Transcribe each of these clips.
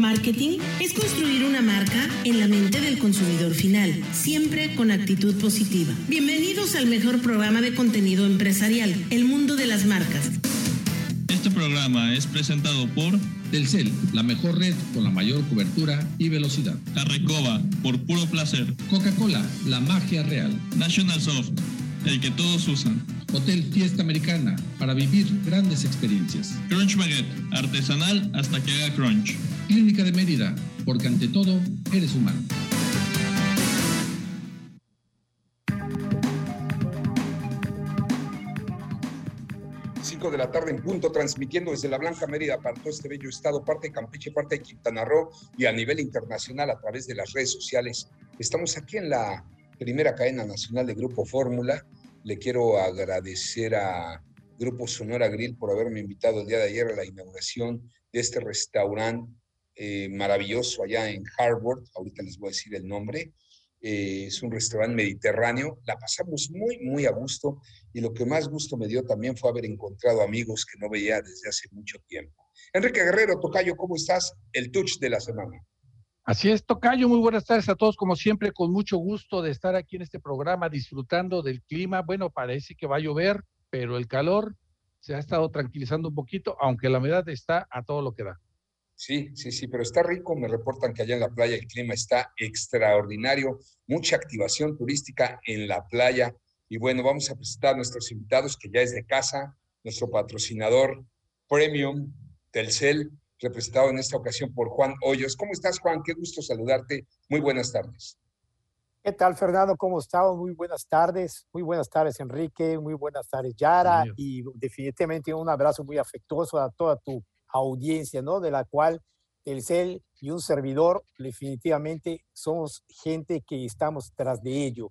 Marketing es construir una marca en la mente del consumidor final, siempre con actitud positiva. Bienvenidos al mejor programa de contenido empresarial, El Mundo de las Marcas. Este programa es presentado por Telcel, la mejor red con la mayor cobertura y velocidad. Carrecoba, por puro placer. Coca-Cola, la magia real. National Soft, el que todos usan. Hotel Fiesta Americana, para vivir grandes experiencias. Crunch Baguette, artesanal hasta que haga crunch. Clínica de Mérida, porque ante todo, eres humano. de la tarde en punto, transmitiendo desde la Blanca Mérida para todo este bello estado, parte de Campeche, parte de Quintana Roo y a nivel internacional a través de las redes sociales. Estamos aquí en la primera cadena nacional de Grupo Fórmula. Le quiero agradecer a Grupo Sonora Grill por haberme invitado el día de ayer a la inauguración de este restaurante eh, maravilloso allá en Harvard. Ahorita les voy a decir el nombre. Eh, es un restaurante mediterráneo. La pasamos muy, muy a gusto y lo que más gusto me dio también fue haber encontrado amigos que no veía desde hace mucho tiempo. Enrique Guerrero, Tocayo, ¿cómo estás? El touch de la semana. Así es, Tocayo, muy buenas tardes a todos, como siempre, con mucho gusto de estar aquí en este programa disfrutando del clima. Bueno, parece que va a llover, pero el calor se ha estado tranquilizando un poquito, aunque la humedad está a todo lo que da. Sí, sí, sí, pero está rico. Me reportan que allá en la playa el clima está extraordinario, mucha activación turística en la playa. Y bueno, vamos a presentar a nuestros invitados, que ya es de casa, nuestro patrocinador Premium Telcel, representado en esta ocasión por Juan Hoyos. ¿Cómo estás, Juan? Qué gusto saludarte. Muy buenas tardes. ¿Qué tal, Fernando? ¿Cómo estamos? Muy buenas tardes. Muy buenas tardes, Enrique. Muy buenas tardes, Yara. Y definitivamente un abrazo muy afectuoso a toda tu audiencia, ¿no? De la cual el CEL y un servidor definitivamente somos gente que estamos tras de ello.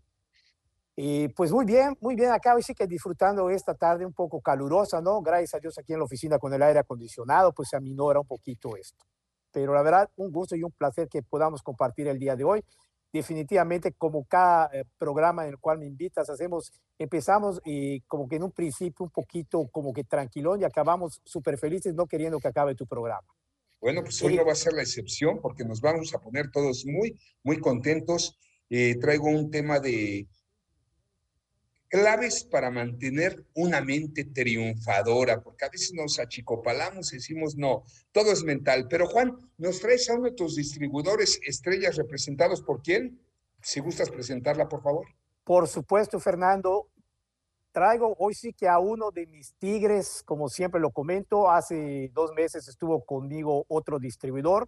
Eh, pues muy bien, muy bien, acá hoy sí que disfrutando esta tarde un poco calurosa, ¿no? Gracias a Dios aquí en la oficina con el aire acondicionado, pues se aminora un poquito esto. Pero la verdad, un gusto y un placer que podamos compartir el día de hoy. Definitivamente, como cada eh, programa en el cual me invitas, hacemos, empezamos eh, como que en un principio un poquito como que tranquilón y acabamos súper felices no queriendo que acabe tu programa. Bueno, pues hoy no va a ser la excepción porque nos vamos a poner todos muy, muy contentos. traigo un tema de claves para mantener una mente triunfadora, porque a veces nos achicopalamos y decimos, no, todo es mental. Pero Juan, ¿nos traes a uno de tus distribuidores estrellas representados por quién? Si gustas presentarla, por favor. Por supuesto, Fernando. Traigo hoy sí que a uno de mis tigres, como siempre lo comento, hace dos meses estuvo conmigo otro distribuidor.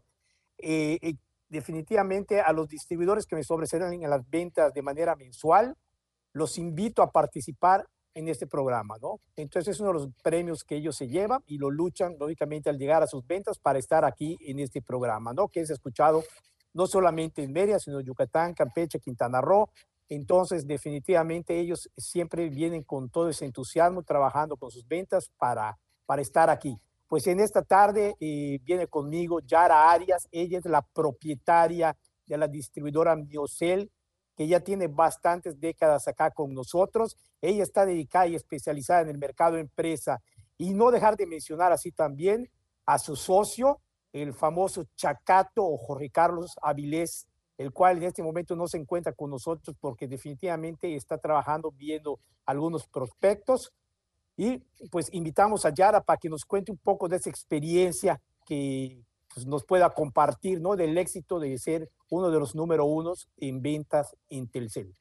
Eh, eh, definitivamente a los distribuidores que me sobresalen en las ventas de manera mensual, los invito a participar en este programa, ¿no? Entonces es uno de los premios que ellos se llevan y lo luchan, lógicamente, al llegar a sus ventas para estar aquí en este programa, ¿no? Que es escuchado no solamente en Mérida, sino en Yucatán, Campeche, Quintana Roo. Entonces, definitivamente ellos siempre vienen con todo ese entusiasmo, trabajando con sus ventas para, para estar aquí. Pues en esta tarde eh, viene conmigo Yara Arias, ella es la propietaria de la distribuidora Miocel, que ya tiene bastantes décadas acá con nosotros. Ella está dedicada y especializada en el mercado empresa. Y no dejar de mencionar así también a su socio, el famoso Chacato o Jorge Carlos Avilés, el cual en este momento no se encuentra con nosotros porque definitivamente está trabajando viendo algunos prospectos. Y pues invitamos a Yara para que nos cuente un poco de esa experiencia que, pues, nos pueda compartir, ¿no? Del éxito de ser uno de los número unos en ventas en Telcel.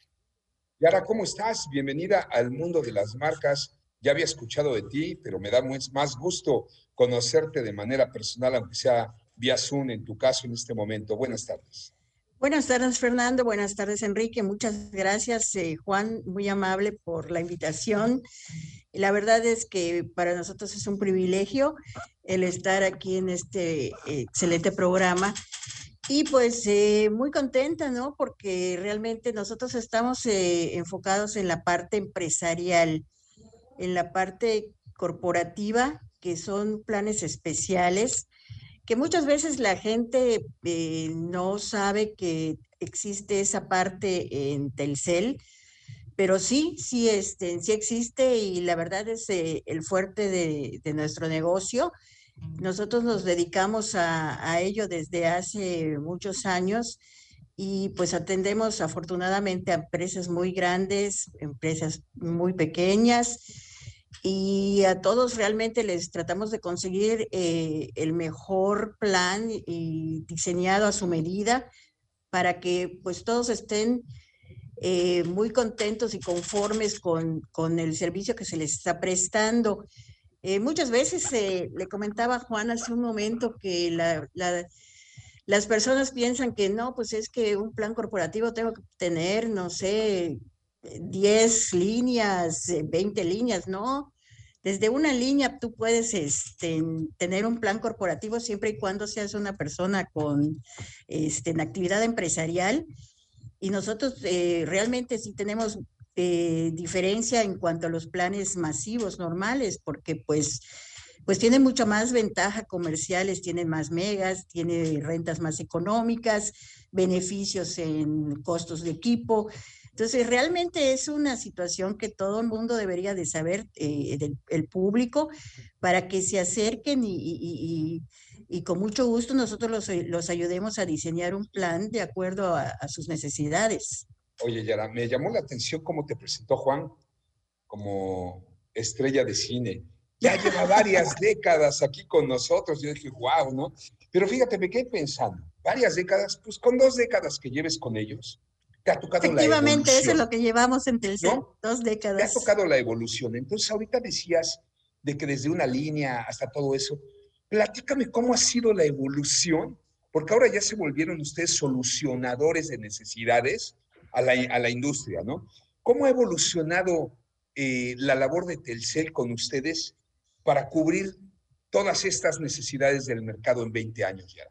Yara, ¿cómo estás? Bienvenida al mundo de las marcas. Ya había escuchado de ti, pero me da más gusto conocerte de manera personal, aunque sea vía Zoom en tu caso en este momento. Buenas tardes. Buenas tardes, Fernando. Buenas tardes, Enrique. Muchas gracias, eh, Juan, muy amable por la invitación. La verdad es que para nosotros es un privilegio el estar aquí en este excelente programa. Y pues eh, muy contenta, ¿no? Porque realmente nosotros estamos eh, enfocados en la parte empresarial, en la parte corporativa, que son planes especiales que muchas veces la gente eh, no sabe que existe esa parte en Telcel, pero sí, sí, este, sí existe y la verdad es eh, el fuerte de, nuestro negocio Nosotros nos dedicamos a, ello desde hace muchos años y pues atendemos afortunadamente a empresas muy grandes, empresas muy pequeñas y a todos realmente les tratamos de conseguir eh, el mejor plan diseñado a su medida para que pues todos estén eh, muy contentos y conformes con, con, el servicio que se les está prestando. Eh, muchas veces le comentaba Juan hace un momento que la, la las personas piensan que no, pues es que un plan corporativo tengo que tener, no sé, 10 líneas, 20 líneas, no. Desde una línea tú puedes este, tener un plan corporativo siempre y cuando seas una persona con este, en actividad empresarial. Y nosotros eh, realmente sí tenemos eh, diferencia en cuanto a los planes masivos normales, porque pues pues tiene mucha más ventaja comerciales, tiene más megas, tiene rentas más económicas, beneficios en costos de equipo. Entonces, realmente es una situación que todo el mundo debería de saber, eh, el público, para que se acerquen y, con mucho gusto nosotros los, ayudemos a diseñar un plan de acuerdo a, a sus necesidades. Oye, Yara, me llamó la atención cómo te presentó Juan como estrella de cine ya lleva varias décadas aquí con nosotros. Yo dije, wow, ¿no? Pero fíjate, me quedé pensando, varias décadas, pues con dos décadas que lleves con ellos, te ha tocado la evolución. Efectivamente, eso es lo que llevamos en Telcel, dos décadas. Te ha tocado la evolución. Entonces, ahorita decías de que desde una línea hasta todo eso, platícame cómo ha sido la evolución, porque ahora ya se volvieron ustedes solucionadores de necesidades a la, industria, ¿no? ¿Cómo ha evolucionado eh, la labor de Telcel con ustedes para cubrir todas estas necesidades del mercado en 20 años ya?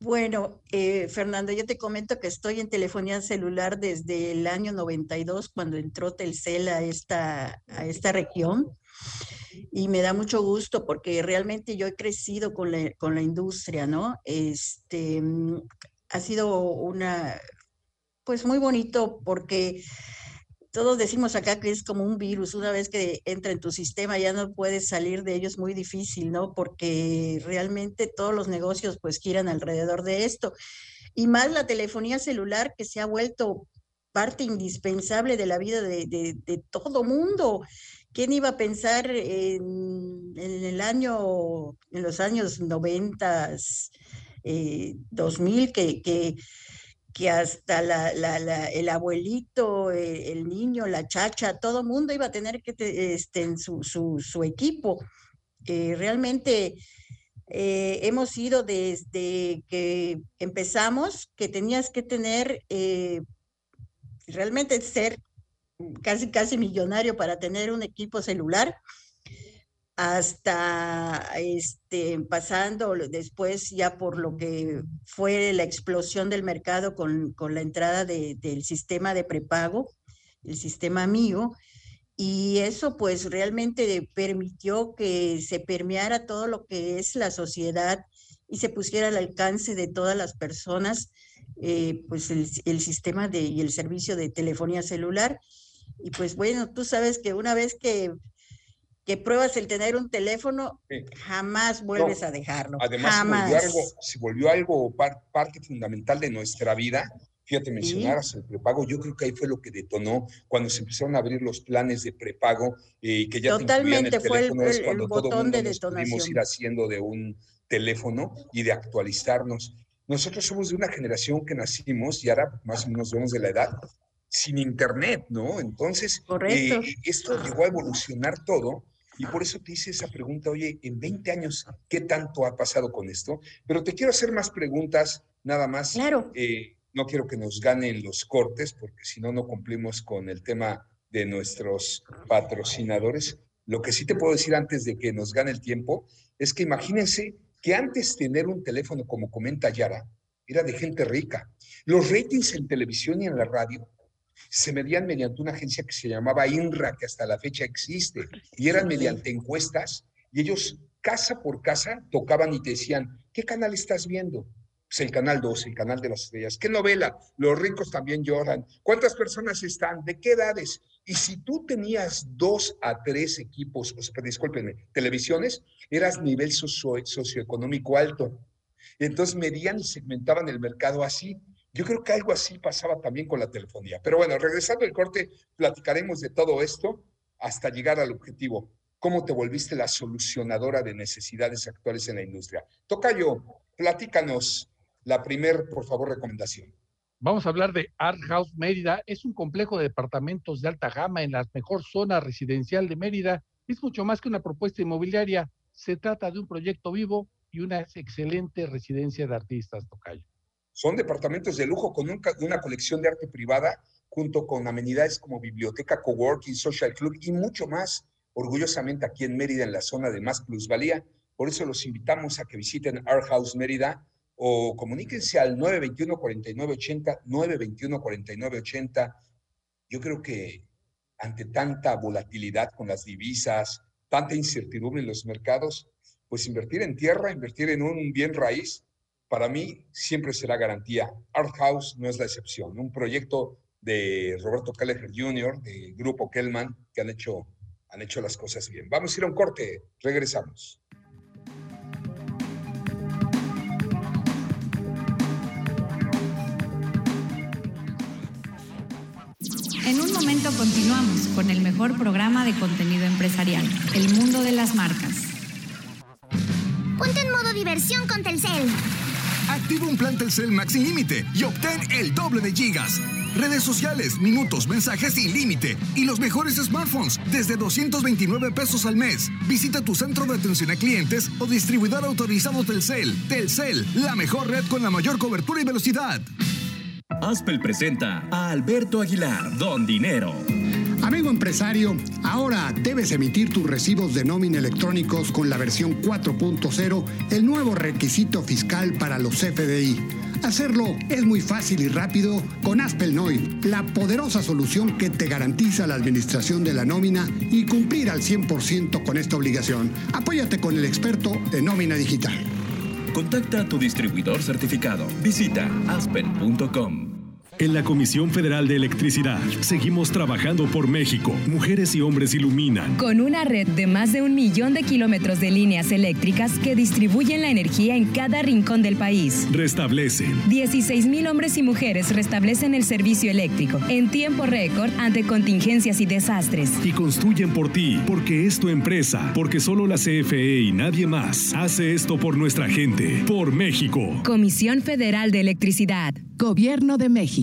Bueno, eh, Fernando, yo te comento que estoy en telefonía celular desde el año 92, cuando entró Telcel a esta, a esta región. Y me da mucho gusto porque realmente yo he crecido con la, con la industria, ¿no? Este, ha sido una, pues muy bonito porque todos decimos acá que es como un virus, una vez que entra en tu sistema ya no puedes salir de ellos muy difícil, ¿no? Porque realmente todos los negocios pues giran alrededor de esto. Y más la telefonía celular que se ha vuelto parte indispensable de la vida de, todo mundo. ¿Quién iba a pensar en, el año, en los años 90, eh, 2000, que, que que hasta el abuelito, eh, el, niño, la chacha, todo mundo iba a tener que este, en su, su, equipo. Eh, realmente eh, hemos ido desde que empezamos, que tenías que tener, realmente ser casi, casi millonario para tener un equipo celular hasta este, pasando después ya por lo que fue la explosión del mercado con, con la entrada de, del sistema de prepago, el sistema mío, y eso pues realmente permitió que se permeara todo lo que es la sociedad y se pusiera al alcance de todas las personas eh, pues el, el, sistema de, y el servicio de telefonía celular. Y pues bueno, tú sabes que una vez que que pruebas el tener un teléfono, jamás vuelves a dejarlo. Además, jamás. Se, volvió algo, se volvió algo parte fundamental de nuestra vida. Fíjate, mencionaras el prepago, yo creo que ahí fue lo que detonó cuando se empezaron a abrir los planes de prepago y eh, que ya Totalmente, te fue el, es cuando todo botón de nos pudimos ir haciendo de un teléfono y de actualizarnos. Nosotros somos de una generación que nacimos y ahora más o menos vemos de la edad sin internet, ¿no? Entonces, eh, esto llegó a evolucionar todo y por eso te hice esa pregunta, oye, en 20 años, ¿qué tanto ha pasado con esto? Pero te quiero hacer más preguntas, nada más. Claro. Eh, no quiero que nos ganen los cortes, porque si no, no cumplimos con el tema de nuestros patrocinadores. Lo que sí te puedo decir antes de que nos gane el tiempo es que imagínense que antes tener un teléfono, como comenta Yara, era de gente rica. Los ratings en televisión y en la radio se medían mediante una agencia que se llamaba INRA, que hasta la fecha existe, y eran mediante encuestas, y ellos casa por casa tocaban y te decían, ¿qué canal estás viendo? Pues el canal 12, el canal de las estrellas. ¿Qué novela? Los ricos también lloran. ¿Cuántas personas están? ¿De qué edades? Y si tú tenías dos a tres equipos, o sea, discúlpenme, televisiones, eras nivel socioeconómico alto. Entonces medían y segmentaban el mercado así. Yo creo que algo así pasaba también con la telefonía. Pero bueno, regresando al corte, platicaremos de todo esto hasta llegar al objetivo. ¿Cómo te volviste la solucionadora de necesidades actuales en la industria? Tocayo, platícanos la primer, por favor, recomendación. Vamos a hablar de Art House Mérida. Es un complejo de departamentos de alta gama en la mejor zona residencial de Mérida. Es mucho más que una propuesta inmobiliaria. Se trata de un proyecto vivo y una excelente residencia de artistas, Tocayo. Son departamentos de lujo con una colección de arte privada junto con amenidades como biblioteca, coworking, social club y mucho más, orgullosamente aquí en Mérida, en la zona de más plusvalía. Por eso los invitamos a que visiten Art House Mérida o comuníquense al 921-4980, 921-4980. Yo creo que ante tanta volatilidad con las divisas, tanta incertidumbre en los mercados, pues invertir en tierra, invertir en un bien raíz, para mí siempre será garantía. Art House no es la excepción. Un proyecto de Roberto Kelleher Jr., de Grupo Kellman, que han hecho, han hecho las cosas bien. Vamos a ir a un corte, regresamos. En un momento continuamos con el mejor programa de contenido empresarial, El Mundo de las Marcas. Ponte en modo diversión con Telcel. Activa un plan Telcel Max sin límite y obtén el doble de gigas. Redes sociales, minutos, mensajes sin límite y los mejores smartphones desde 229 pesos al mes. Visita tu centro de atención a clientes o distribuidor autorizado Telcel. Telcel, la mejor red con la mayor cobertura y velocidad. Aspel presenta a Alberto Aguilar, Don Dinero. Amigo empresario, ahora debes emitir tus recibos de nómina electrónicos con la versión 4.0, el nuevo requisito fiscal para los FDI. Hacerlo es muy fácil y rápido con Aspelnoy, la poderosa solución que te garantiza la administración de la nómina y cumplir al 100% con esta obligación. Apóyate con el experto de nómina digital. Contacta a tu distribuidor certificado. Visita aspen.com. En la Comisión Federal de Electricidad seguimos trabajando por México. Mujeres y hombres iluminan. Con una red de más de un millón de kilómetros de líneas eléctricas que distribuyen la energía en cada rincón del país. Restablecen. 16 mil hombres y mujeres restablecen el servicio eléctrico en tiempo récord ante contingencias y desastres. Y construyen por ti, porque es tu empresa, porque solo la CFE y nadie más hace esto por nuestra gente, por México. Comisión Federal de Electricidad. Gobierno de México.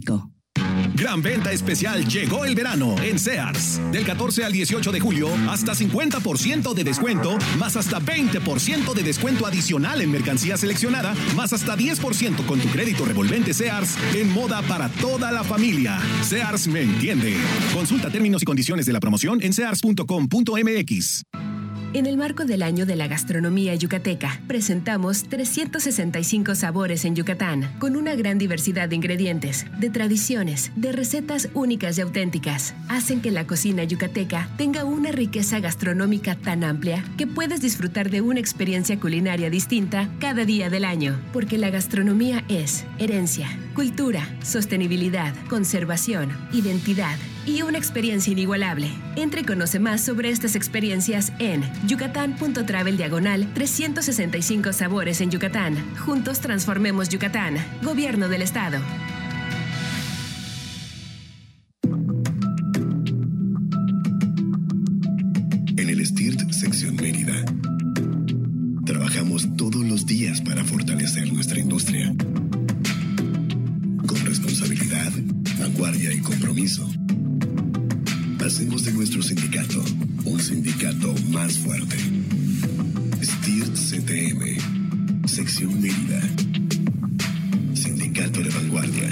Gran venta especial llegó el verano en Sears. Del 14 al 18 de julio, hasta 50% de descuento, más hasta 20% de descuento adicional en mercancía seleccionada, más hasta 10% con tu crédito revolvente Sears en moda para toda la familia. Sears me entiende. Consulta términos y condiciones de la promoción en sears.com.mx. En el marco del año de la gastronomía yucateca, presentamos 365 sabores en Yucatán, con una gran diversidad de ingredientes, de tradiciones, de recetas únicas y auténticas. Hacen que la cocina yucateca tenga una riqueza gastronómica tan amplia que puedes disfrutar de una experiencia culinaria distinta cada día del año, porque la gastronomía es herencia, cultura, sostenibilidad, conservación, identidad y una experiencia inigualable. Entre y conoce más sobre estas experiencias en yucatán.travel diagonal 365 sabores en Yucatán. Juntos transformemos Yucatán. Gobierno del Estado. En el STIRT Sección Mérida, trabajamos todos los días para fortalecer nuestra industria. Con responsabilidad, vanguardia y compromiso hacemos de nuestro sindicato un sindicato más fuerte. STIRT CTM, Sección Mérida. Sindicato de Vanguardia.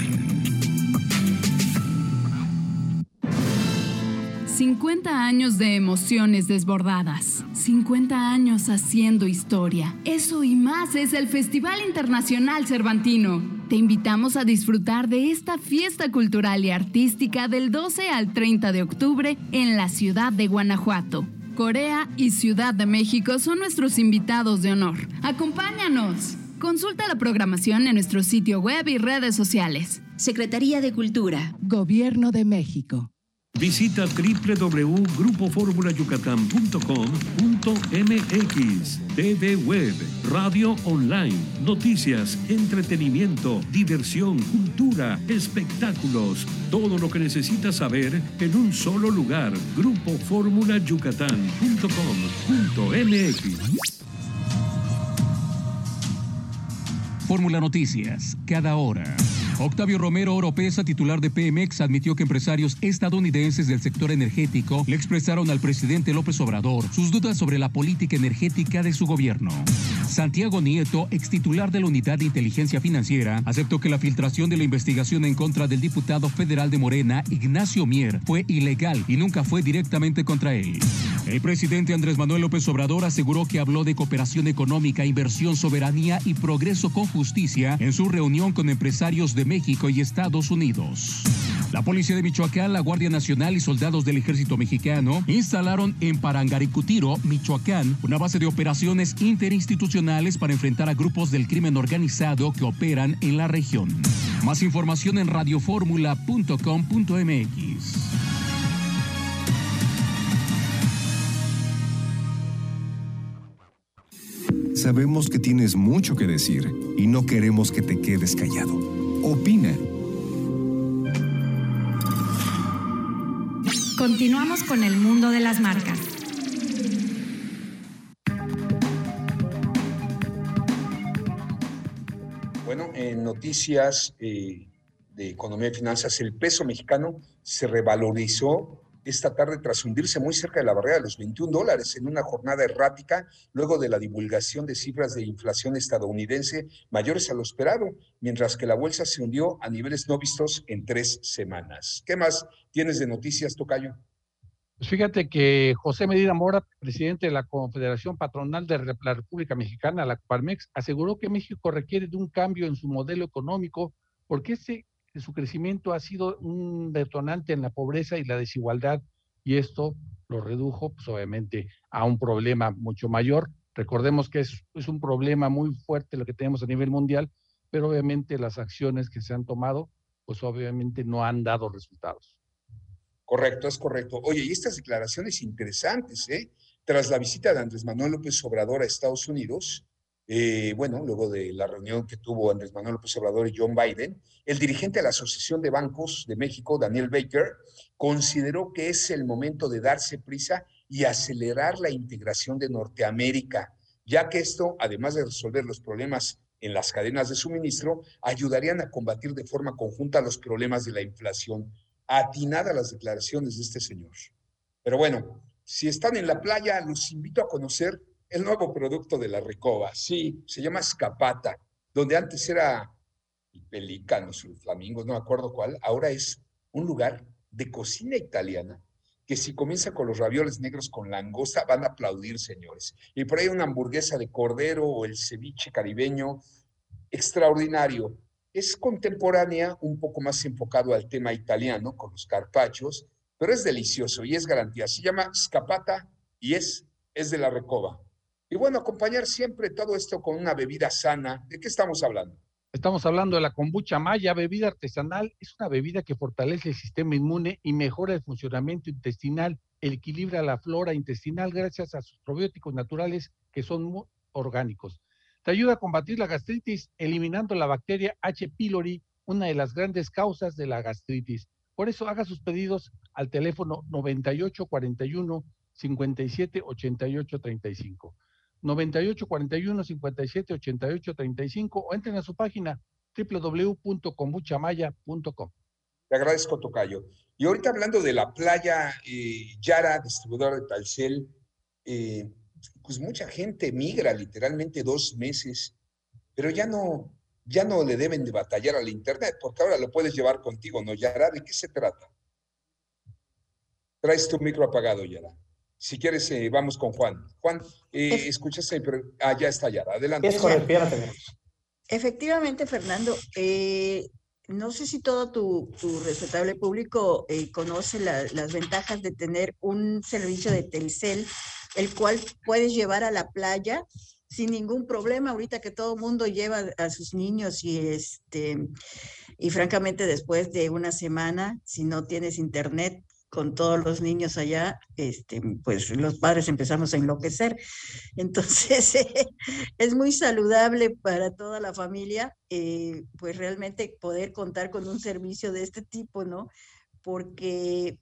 50 años de emociones desbordadas. 50 años haciendo historia. Eso y más es el Festival Internacional Cervantino. Te invitamos a disfrutar de esta fiesta cultural y artística del 12 al 30 de octubre en la ciudad de Guanajuato. Corea y Ciudad de México son nuestros invitados de honor. Acompáñanos. Consulta la programación en nuestro sitio web y redes sociales. Secretaría de Cultura. Gobierno de México. Visita www.grupoformulayucatán.com.mx TV Web, radio online, noticias, entretenimiento, diversión, cultura, espectáculos, todo lo que necesitas saber en un solo lugar. Grupoformulayucatán.com.mx Fórmula Noticias, cada hora. Octavio Romero Oropesa, titular de Pemex, admitió que empresarios estadounidenses del sector energético le expresaron al presidente López Obrador sus dudas sobre la política energética de su gobierno. Santiago Nieto, ex titular de la Unidad de Inteligencia Financiera, aceptó que la filtración de la investigación en contra del diputado federal de Morena, Ignacio Mier, fue ilegal y nunca fue directamente contra él. El presidente Andrés Manuel López Obrador aseguró que habló de cooperación económica, inversión, soberanía y progreso con justicia en su reunión con empresarios de México y Estados Unidos. La policía de Michoacán, la Guardia Nacional y soldados del ejército mexicano instalaron en Parangaricutiro, Michoacán, una base de operaciones interinstitucionales para enfrentar a grupos del crimen organizado que operan en la región. Más información en radioformula.com.mx. Sabemos que tienes mucho que decir y no queremos que te quedes callado. Opina. Continuamos con el mundo de las marcas. Bueno, en noticias eh, de economía y finanzas, el peso mexicano se revalorizó esta tarde tras hundirse muy cerca de la barrera de los 21 dólares en una jornada errática luego de la divulgación de cifras de inflación estadounidense mayores a lo esperado, mientras que la bolsa se hundió a niveles no vistos en tres semanas. ¿Qué más tienes de noticias, Tocayo? Pues fíjate que José Medina Mora, presidente de la Confederación Patronal de la República Mexicana, la Parmex, aseguró que México requiere de un cambio en su modelo económico porque su crecimiento ha sido un detonante en la pobreza y la desigualdad y esto lo redujo, pues obviamente, a un problema mucho mayor. Recordemos que es, es un problema muy fuerte lo que tenemos a nivel mundial, pero obviamente las acciones que se han tomado, pues obviamente no han dado resultados. Correcto, es correcto. Oye, y estas declaraciones interesantes, ¿eh? Tras la visita de Andrés Manuel López Obrador a Estados Unidos, eh, bueno, luego de la reunión que tuvo Andrés Manuel López Obrador y John Biden, el dirigente de la Asociación de Bancos de México, Daniel Baker, consideró que es el momento de darse prisa y acelerar la integración de Norteamérica, ya que esto, además de resolver los problemas en las cadenas de suministro, ayudarían a combatir de forma conjunta los problemas de la inflación atinadas las declaraciones de este señor. Pero bueno, si están en la playa, los invito a conocer el nuevo producto de la Recoba. Sí, se llama Escapata, donde antes era Pelícanos, Flamingos, no me acuerdo cuál, ahora es un lugar de cocina italiana que si comienza con los ravioles negros con langosta, van a aplaudir, señores. Y por ahí una hamburguesa de cordero o el ceviche caribeño, extraordinario es contemporánea, un poco más enfocado al tema italiano, con los carpachos, pero es delicioso y es garantía. Se llama Scapata y es, es de la Recoba. Y bueno, acompañar siempre todo esto con una bebida sana. ¿De qué estamos hablando? Estamos hablando de la kombucha maya, bebida artesanal. Es una bebida que fortalece el sistema inmune y mejora el funcionamiento intestinal, equilibra la flora intestinal gracias a sus probióticos naturales que son muy orgánicos. Te ayuda a combatir la gastritis eliminando la bacteria H. pylori, una de las grandes causas de la gastritis. Por eso haga sus pedidos al teléfono 9841 57 88 35. 9841 57 88 35 o entren a su página www.kombuchamaya.com. Te agradezco, Tocayo. Y ahorita hablando de la playa eh, Yara, distribuidor de Talcel, eh, pues mucha gente migra literalmente dos meses, pero ya no, ya no le deben de batallar al Internet, porque ahora lo puedes llevar contigo, ¿no, Yara? ¿De qué se trata? Traes tu micro apagado, Yara. Si quieres, eh, vamos con Juan. Juan, eh, escuchaste, pero ah, ya está Yara. Adelante. Es correcto, ya Efectivamente, Fernando, eh, no sé si todo tu, tu respetable público eh, conoce las ventajas de tener un servicio de Telcel, el cual puedes llevar a la playa sin ningún problema, ahorita que todo el mundo lleva a sus niños y este, y francamente después de una semana, si no tienes internet, con todos los niños allá, este, pues los padres empezamos a enloquecer. Entonces, es muy saludable para toda la familia, eh, pues realmente poder contar con un servicio de este tipo, ¿no? Porque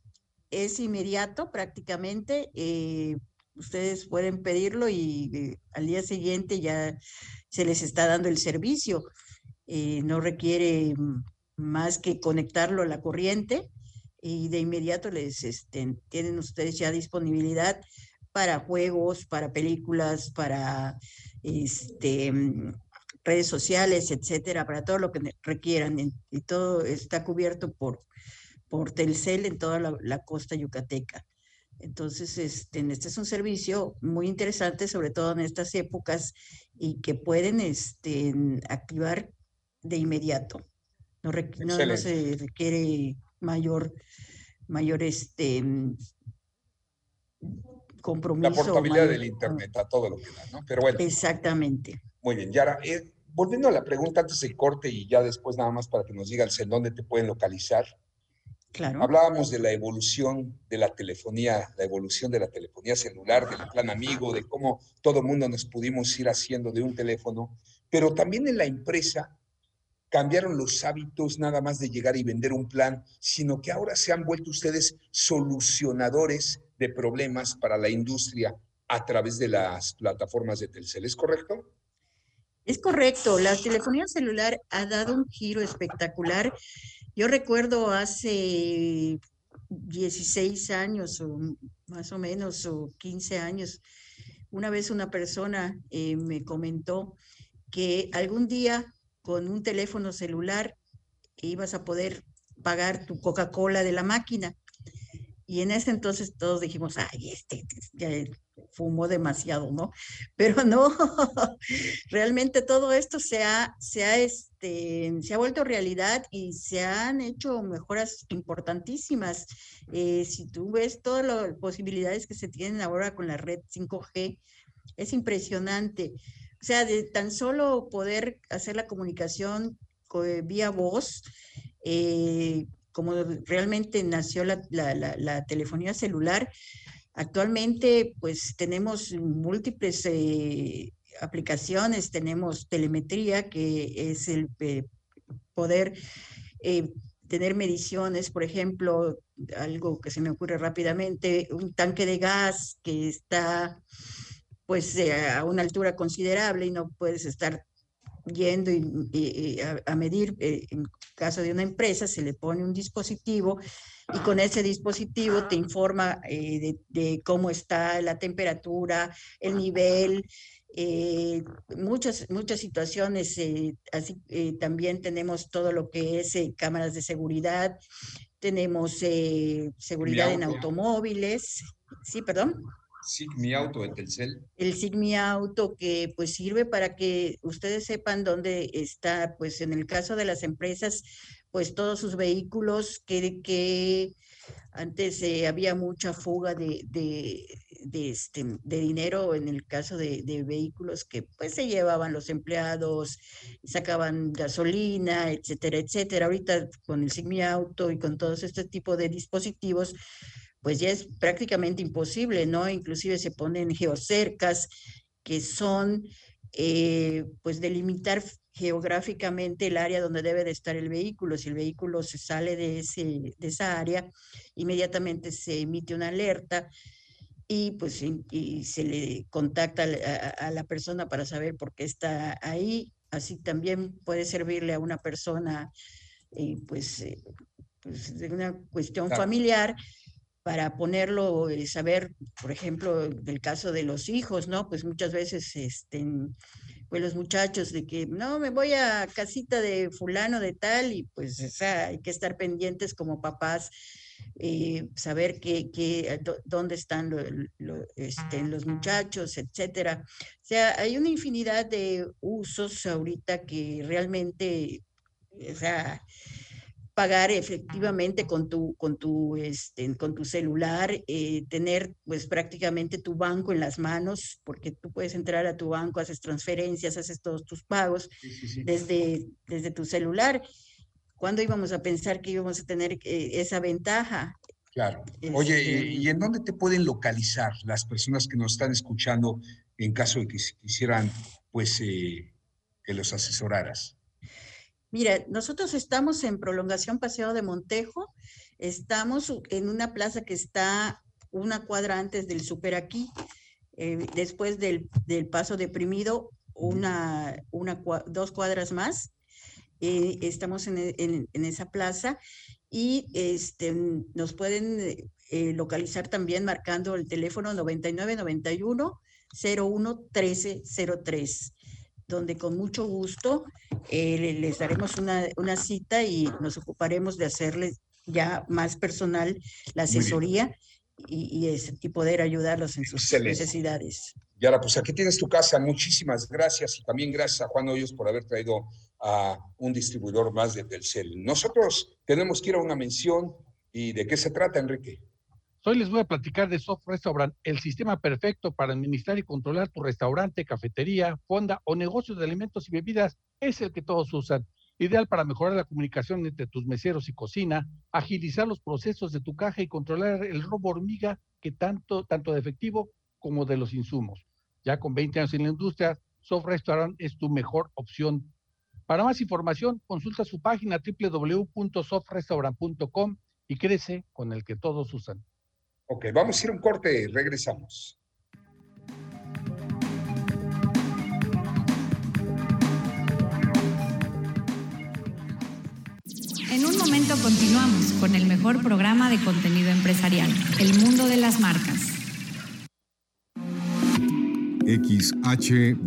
es inmediato prácticamente. Eh, ustedes pueden pedirlo y eh, al día siguiente ya se les está dando el servicio. no requiere más que conectarlo a la corriente y de inmediato les este, tienen ustedes ya disponibilidad para juegos, para películas, para este, redes sociales, etcétera, para todo lo que requieran. Y todo está cubierto por, por Telcel en toda la, costa yucateca. Entonces, este, este, es un servicio muy interesante, sobre todo en estas épocas, y que pueden este, activar de inmediato. No, no se requiere mayor, mayor este, compromiso. La portabilidad del Internet a todo lo que da, ¿no? Pero bueno. Exactamente. Muy bien, Yara. Eh, volviendo a la pregunta antes del corte y ya después nada más para que nos digan en dónde te pueden localizar. Claro. Hablábamos de la evolución de la telefonía, la evolución de la telefonía celular, del plan amigo, de cómo todo mundo nos pudimos ir haciendo de un teléfono, pero también en la empresa cambiaron los hábitos nada más de llegar y vender un plan, sino que ahora se han vuelto ustedes solucionadores de problemas para la industria a través de las plataformas de Telcel. ¿Es correcto? Es correcto. La telefonía celular ha dado un giro espectacular. Yo recuerdo hace 16 años o más o menos, o 15 años, una vez una persona eh, me comentó que algún día con un teléfono celular ibas a poder pagar tu Coca-Cola de la máquina. Y en ese entonces todos dijimos, ay, este ya fumó demasiado, ¿no? Pero no, realmente todo esto se ha, se ha, este, se ha vuelto realidad y se han hecho mejoras importantísimas. Eh, si tú ves todas las posibilidades que se tienen ahora con la red 5G, es impresionante. O sea, de tan solo poder hacer la comunicación vía voz, eh, como realmente nació la, telefonía celular, actualmente pues tenemos múltiples eh, aplicaciones, tenemos telemetría, que es el eh, poder tener mediciones, por ejemplo, algo que se me ocurre rápidamente, un tanque de gas que está pues eh, a una altura considerable y no puedes estar yendo y, a, medir, eh, en caso de una empresa, se le pone un dispositivo y con ese dispositivo te informa eh, de, cómo está la temperatura, el nivel, muchas, muchas situaciones. así también tenemos todo lo que es cámaras de seguridad, tenemos seguridad en automóviles. Sí, perdón. SIGMI Auto de Telcel. El SIGMI Auto que pues sirve para que ustedes sepan dónde está, pues en el caso de las empresas, pues todos sus vehículos, que, antes eh, había mucha fuga de, de, de, este, de dinero en el caso de, de, vehículos que pues se llevaban los empleados, sacaban gasolina, etcétera, etcétera. Ahorita con el SIGMI Auto y con todos este tipo de dispositivos, pues ya es prácticamente imposible, ¿no? Inclusive se ponen geocercas que son, eh, pues, delimitar geográficamente el área donde debe de estar el vehículo. Si el vehículo se sale de, ese, de esa área, inmediatamente se emite una alerta y pues y, se le contacta a, la persona para saber por qué está ahí. Así también puede servirle a una persona, eh, pues, eh, pues, de una cuestión familiar, para ponerlo, eh, saber, por ejemplo, del caso de los hijos, ¿no? Pues muchas veces, este, pues los muchachos de que, no, me voy a casita de fulano de tal y pues o sea, hay que estar pendientes como papás, eh, saber que, dónde están este, los muchachos, etcétera. O sea, hay una infinidad de usos ahorita que realmente, o sea, pagar efectivamente con tu, con tu, este, con tu celular, eh, tener pues prácticamente tu banco en las manos, porque tú puedes entrar a tu banco, haces transferencias, haces todos tus pagos Desde, desde tu celular. ¿Cuándo íbamos a pensar que íbamos a tener eh, esa ventaja? Claro. Oye, este ¿y en dónde te pueden localizar las personas que nos están escuchando en caso de que quisieran, pues, eh, que los asesoraras? Mira, nosotros estamos en prolongación Paseo de Montejo, estamos en una plaza que está una cuadra antes del super aquí, eh, después del, paso deprimido, una, una, dos cuadras más. Eh, estamos en, esa plaza y este, nos pueden eh, localizar también marcando el teléfono 9991 01 1303 donde con mucho gusto eh, les daremos una, una, cita y nos ocuparemos de hacerles ya más personal la asesoría y, y, poder ayudarlos en sus necesidades. Y ahora, pues aquí tienes tu casa. Muchísimas gracias y también gracias a Juan Hoyos por haber traído a un distribuidor más de Telcel. Nosotros tenemos que ir a una mención y de qué se trata, Enrique. Hoy les voy a platicar de Soft Restaurant, el sistema perfecto para administrar y controlar tu restaurante, cafetería, fonda o negocio de alimentos y bebidas. Es el que todos usan. Ideal para mejorar la comunicación entre tus meseros y cocina, agilizar los procesos de tu caja y controlar el robo hormiga que tanto, tanto de efectivo como de los insumos. Ya con 20 años en la industria, Soft Restaurant es tu mejor opción. Para más información, consulta su página www.softrestaurant.com y crece con el que todos usan. Ok, vamos a ir a un corte y regresamos. En un momento continuamos con el mejor programa de contenido empresarial, El Mundo de las Marcas. XHBG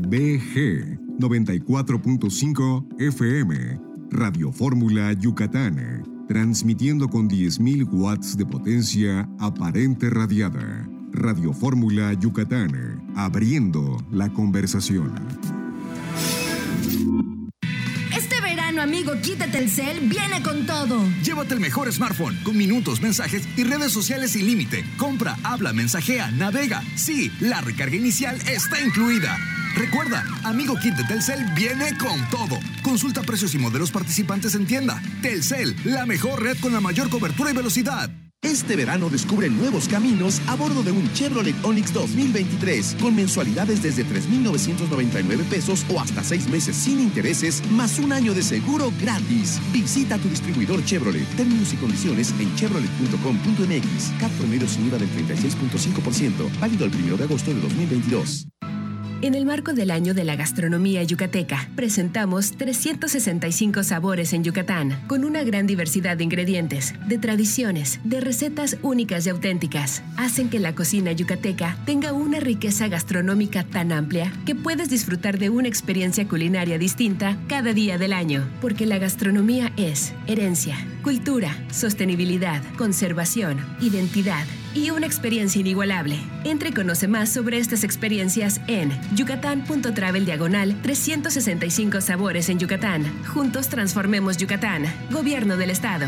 94.5 FM, Radio Fórmula Yucatán transmitiendo con 10.000 watts de potencia aparente radiada. Radio Fórmula Yucatán, abriendo la conversación. Este verano, amigo, quítate el cel, viene con todo. Llévate el mejor smartphone, con minutos, mensajes y redes sociales sin límite. Compra, habla, mensajea, navega. Sí, la recarga inicial está incluida. Recuerda, Amigo Kit de Telcel viene con todo. Consulta precios y modelos participantes en tienda. Telcel, la mejor red con la mayor cobertura y velocidad. Este verano descubre nuevos caminos a bordo de un Chevrolet Onix 2023 con mensualidades desde 3.999 pesos o hasta seis meses sin intereses más un año de seguro gratis. Visita tu distribuidor Chevrolet. Términos y condiciones en chevrolet.com.mx. Cap promedio sin IVA del 36.5%. Válido el 1 de agosto de 2022. En el marco del año de la gastronomía yucateca, presentamos 365 sabores en Yucatán, con una gran diversidad de ingredientes, de tradiciones, de recetas únicas y auténticas. Hacen que la cocina yucateca tenga una riqueza gastronómica tan amplia que puedes disfrutar de una experiencia culinaria distinta cada día del año, porque la gastronomía es herencia, cultura, sostenibilidad, conservación, identidad y una experiencia inigualable. Entre y conoce más sobre estas experiencias en yucatán.travel diagonal 365 sabores en Yucatán. Juntos transformemos Yucatán. Gobierno del Estado.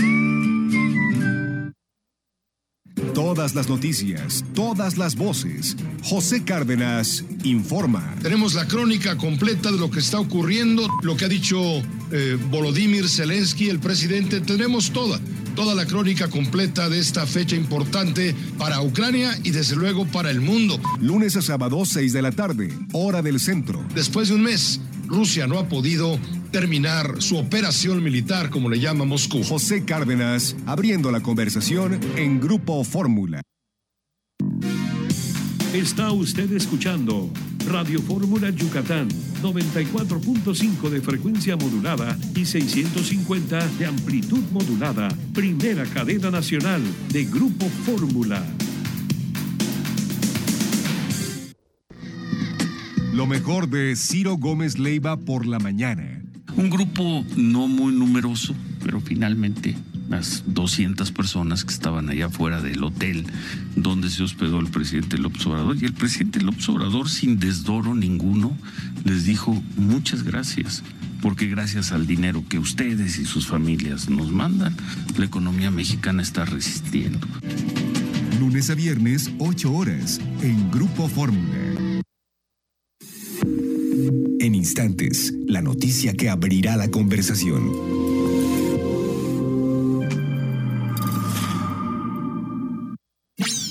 Todas las noticias, todas las voces. José Cárdenas informa. Tenemos la crónica completa de lo que está ocurriendo, lo que ha dicho eh, Volodymyr Zelensky, el presidente. Tenemos toda, toda la crónica completa de esta fecha importante para Ucrania y desde luego para el mundo. Lunes a sábado, 6 de la tarde, hora del centro. Después de un mes, Rusia no ha podido terminar su operación militar, como le llama Moscú. José Cárdenas, abriendo la conversación en Grupo Fórmula. Está usted escuchando Radio Fórmula Yucatán, 94.5 de frecuencia modulada y 650 de amplitud modulada. Primera cadena nacional de Grupo Fórmula. Lo mejor de Ciro Gómez Leiva por la mañana. Un grupo no muy numeroso, pero finalmente las 200 personas que estaban allá afuera del hotel donde se hospedó el presidente López Obrador. Y el presidente López Obrador, sin desdoro ninguno, les dijo muchas gracias, porque gracias al dinero que ustedes y sus familias nos mandan, la economía mexicana está resistiendo. Lunes a viernes, 8 horas, en Grupo Fórmula. Instantes, la noticia que abrirá la conversación.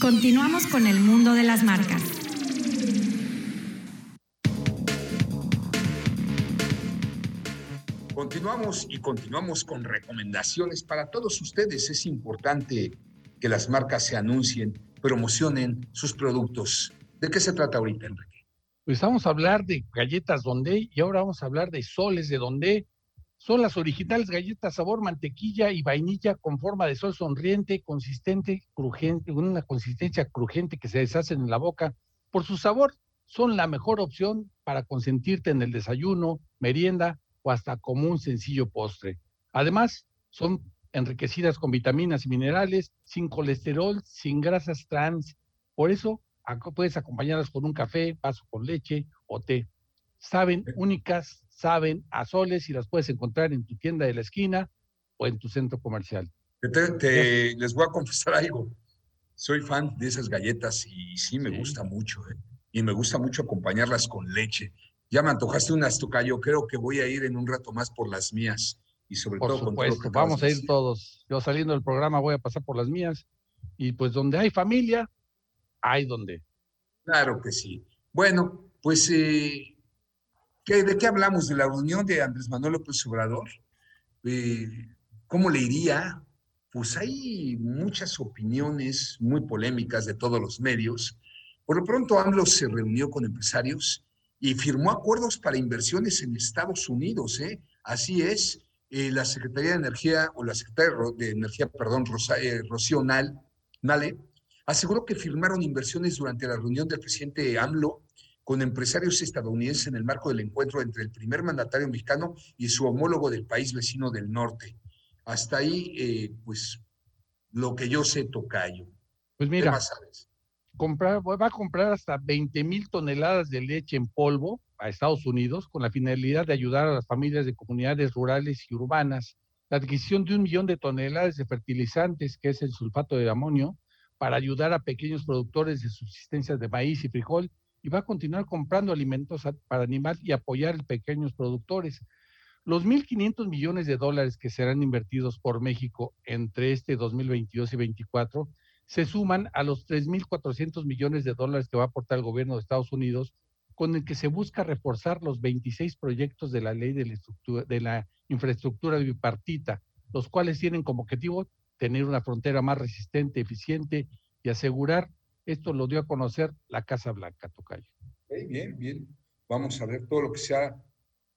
Continuamos con el mundo de las marcas. Continuamos y continuamos con recomendaciones para todos ustedes. Es importante que las marcas se anuncien, promocionen sus productos. ¿De qué se trata ahorita, Enrique? Pues vamos a hablar de galletas Donde y ahora vamos a hablar de soles de Donde. Son las originales galletas sabor mantequilla y vainilla con forma de sol sonriente, consistente, crujiente, con una consistencia crujiente que se deshacen en la boca. Por su sabor, son la mejor opción para consentirte en el desayuno, merienda o hasta como un sencillo postre. Además, son enriquecidas con vitaminas y minerales, sin colesterol, sin grasas trans. Por eso, puedes acompañarlas con un café, vaso con leche o té. Saben únicas, saben a soles y las puedes encontrar en tu tienda de la esquina o en tu centro comercial. Te, les voy a confesar algo. Soy fan de esas galletas y sí me gusta mucho. ¿eh? Y me gusta mucho acompañarlas con leche. Ya me antojaste unas tocayo. Creo que voy a ir en un rato más por las mías. Y sobre por todo supuesto, con todo vamos a ir todos. Yo saliendo del programa voy a pasar por las mías. Y pues donde hay familia, hay donde. Claro que sí. Bueno, pues eh, ¿De qué hablamos? ¿De la reunión de Andrés Manuel López Obrador? Eh, ¿Cómo le iría? Pues hay muchas opiniones muy polémicas de todos los medios. Por lo pronto, AMLO se reunió con empresarios y firmó acuerdos para inversiones en Estados Unidos. ¿eh? Así es, eh, la Secretaría de Energía, o la Secretaría de Energía, perdón, Rosa, eh, Rocío Nal, Nale, aseguró que firmaron inversiones durante la reunión del presidente AMLO con empresarios estadounidenses en el marco del encuentro entre el primer mandatario mexicano y su homólogo del país vecino del norte. Hasta ahí, eh, pues, lo que yo sé, Tocayo. Pues mira, comprar, va a comprar hasta 20 mil toneladas de leche en polvo a Estados Unidos con la finalidad de ayudar a las familias de comunidades rurales y urbanas. La adquisición de un millón de toneladas de fertilizantes, que es el sulfato de amonio, para ayudar a pequeños productores de subsistencia de maíz y frijol y va a continuar comprando alimentos para animal y apoyar a pequeños productores. Los 1.500 millones de dólares que serán invertidos por México entre este 2022 y 2024 se suman a los 3.400 millones de dólares que va a aportar el gobierno de Estados Unidos, con el que se busca reforzar los 26 proyectos de la ley de de la infraestructura bipartita, los cuales tienen como objetivo tener una frontera más resistente, eficiente y asegurar esto lo dio a conocer la Casa Blanca, Tocayo. bien, bien. Vamos a ver todo lo que sea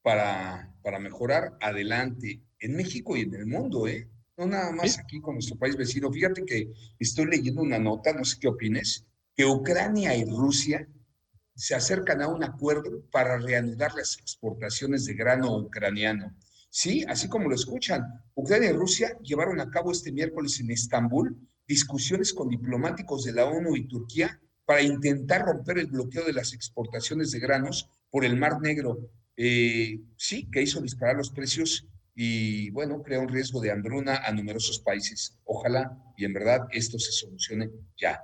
para, para mejorar adelante en México y en el mundo, ¿eh? No nada más aquí con nuestro país vecino. Fíjate que estoy leyendo una nota, no sé qué opines, que Ucrania y Rusia se acercan a un acuerdo para reanudar las exportaciones de grano ucraniano. Sí, así como lo escuchan, Ucrania y Rusia llevaron a cabo este miércoles en Estambul discusiones con diplomáticos de la ONU y Turquía para intentar romper el bloqueo de las exportaciones de granos por el Mar Negro. Eh, sí, que hizo disparar los precios y, bueno, crea un riesgo de hambruna a numerosos países. Ojalá y en verdad esto se solucione ya.